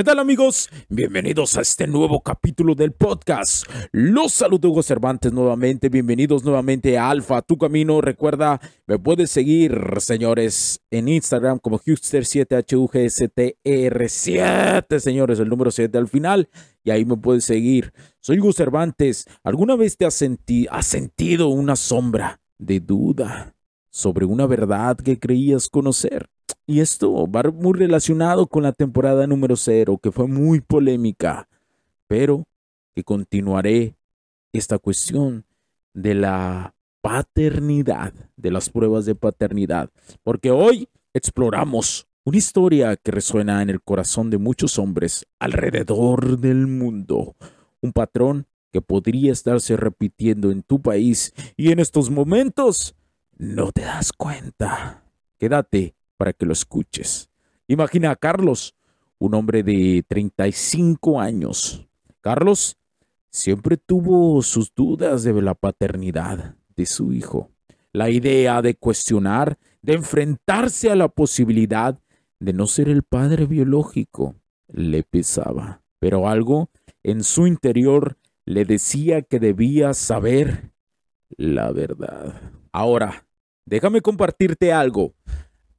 ¿Qué tal amigos? Bienvenidos a este nuevo capítulo del podcast. Los saludo Hugo Cervantes nuevamente. Bienvenidos nuevamente a Alfa, tu camino. Recuerda, me puedes seguir, señores, en Instagram como Huster7HUGSTR7, señores, el número 7 al final. Y ahí me puedes seguir. Soy Hugo Cervantes. ¿Alguna vez te has, senti has sentido una sombra de duda sobre una verdad que creías conocer? Y esto va muy relacionado con la temporada número cero, que fue muy polémica, pero que continuaré esta cuestión de la paternidad, de las pruebas de paternidad, porque hoy exploramos una historia que resuena en el corazón de muchos hombres alrededor del mundo, un patrón que podría estarse repitiendo en tu país y en estos momentos no te das cuenta. Quédate para que lo escuches. Imagina a Carlos, un hombre de 35 años. Carlos siempre tuvo sus dudas de la paternidad de su hijo. La idea de cuestionar, de enfrentarse a la posibilidad de no ser el padre biológico, le pesaba. Pero algo en su interior le decía que debía saber la verdad. Ahora, déjame compartirte algo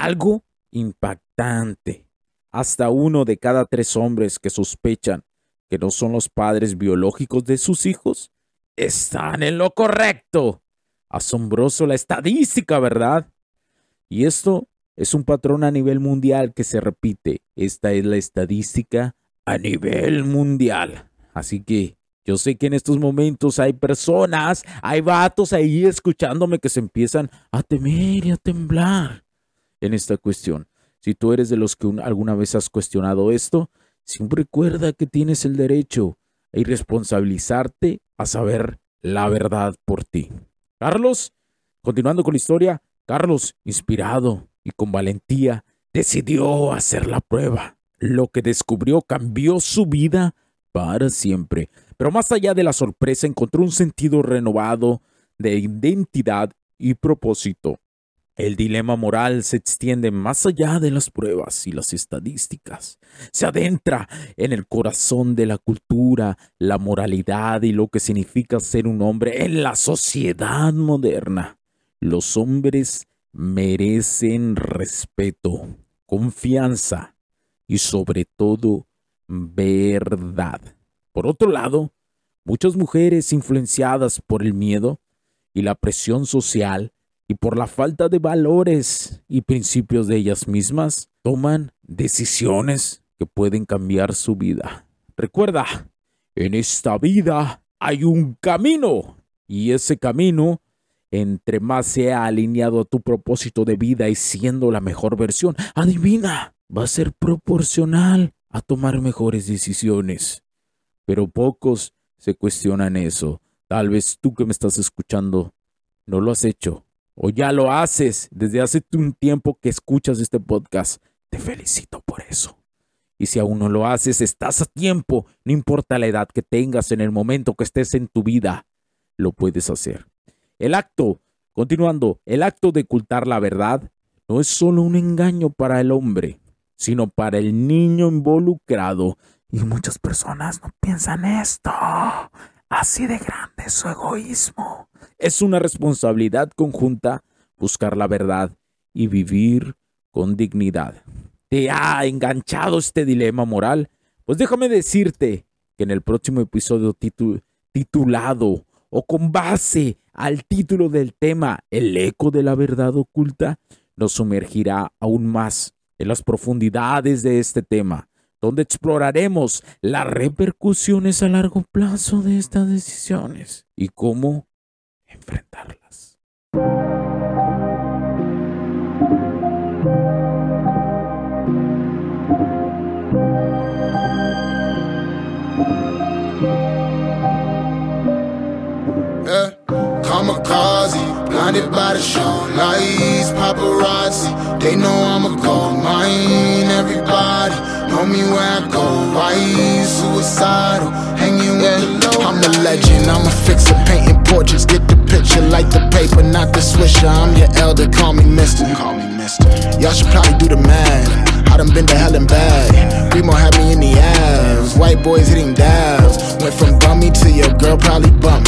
algo impactante. Hasta uno de cada tres hombres que sospechan que no son los padres biológicos de sus hijos están en lo correcto. Asombroso la estadística, ¿verdad? Y esto es un patrón a nivel mundial que se repite. Esta es la estadística a nivel mundial. Así que yo sé que en estos momentos hay personas, hay vatos ahí escuchándome que se empiezan a temer y a temblar en esta cuestión. Si tú eres de los que alguna vez has cuestionado esto, siempre recuerda que tienes el derecho a irresponsabilizarte a saber la verdad por ti. Carlos, continuando con la historia, Carlos, inspirado y con valentía, decidió hacer la prueba. Lo que descubrió cambió su vida para siempre. Pero más allá de la sorpresa, encontró un sentido renovado de identidad y propósito. El dilema moral se extiende más allá de las pruebas y las estadísticas. Se adentra en el corazón de la cultura, la moralidad y lo que significa ser un hombre en la sociedad moderna. Los hombres merecen respeto, confianza y sobre todo verdad. Por otro lado, muchas mujeres influenciadas por el miedo y la presión social y por la falta de valores y principios de ellas mismas, toman decisiones que pueden cambiar su vida. Recuerda, en esta vida hay un camino y ese camino, entre más sea alineado a tu propósito de vida y siendo la mejor versión, adivina, va a ser proporcional a tomar mejores decisiones. Pero pocos se cuestionan eso. Tal vez tú que me estás escuchando no lo has hecho o ya lo haces desde hace un tiempo que escuchas este podcast, te felicito por eso. Y si aún no lo haces, estás a tiempo, no importa la edad que tengas en el momento que estés en tu vida, lo puedes hacer. El acto, continuando, el acto de ocultar la verdad no es solo un engaño para el hombre, sino para el niño involucrado. Y muchas personas no piensan esto. Así de grande es su egoísmo. Es una responsabilidad conjunta buscar la verdad y vivir con dignidad. Te ha enganchado este dilema moral, pues déjame decirte que en el próximo episodio titulado o con base al título del tema El eco de la verdad oculta, nos sumergirá aún más en las profundidades de este tema, donde exploraremos las repercusiones a largo plazo de estas decisiones y cómo enfrentarlas. Eh, kamikaze, blinded by the show lights, paparazzi. They know I'm a gold mine. Everybody know me where I go. Why suicidal, hanging with the low. I'm a legend. I'm a fixer, painting portraits. Get the picture, like the paper, not the swisher. I'm your elder, call me Mister. Call me Mister. Y'all should probably do the math. I done been to hell and back. Remo had me in the ass. White boys hitting dabs. Went from bummy to your girl probably bump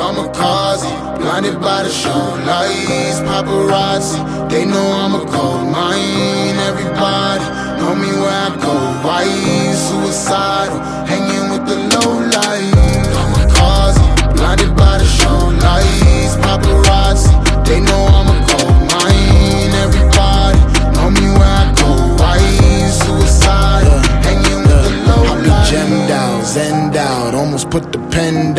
kamikaze, blinded by the show lights, paparazzi. They know I'm a gold mine. Everybody know me where I go. Why suicidal, hanging with the low light. Kamikaze, blinded by the show lights, paparazzi. They know I'm a mine. Everybody know me where I go. Why suicidal, hanging with the low light. Gemmed out, zen out, almost put the pen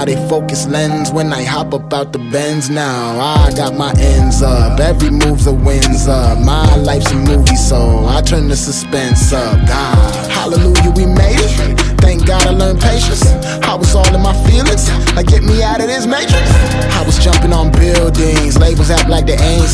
Now they focus lens when I hop up out the bends now. I got my ends up, every move's a wins up. My life's a movie, so I turn the suspense up. God, hallelujah, we made it. Thank God I learned patience. I was all in my feelings, like get me out of this matrix. I was jumping on buildings, labels act like they ain't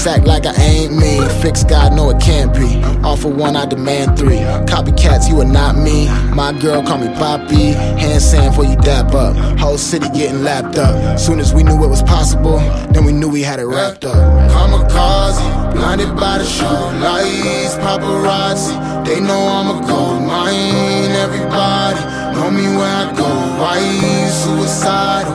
lineup, act like I ain't me. Fix God, no it can't be. Offer one, I demand three. Copycats, you are not me. My girl call me Poppy. Hand sand for you dap up. Whole city getting lapped up. Soon as we knew it was possible, then we knew we had it wrapped up. Kamikaze, blinded by the show lights, paparazzi. They know I'm a gold mine. Everybody know me where I go. Why suicidal,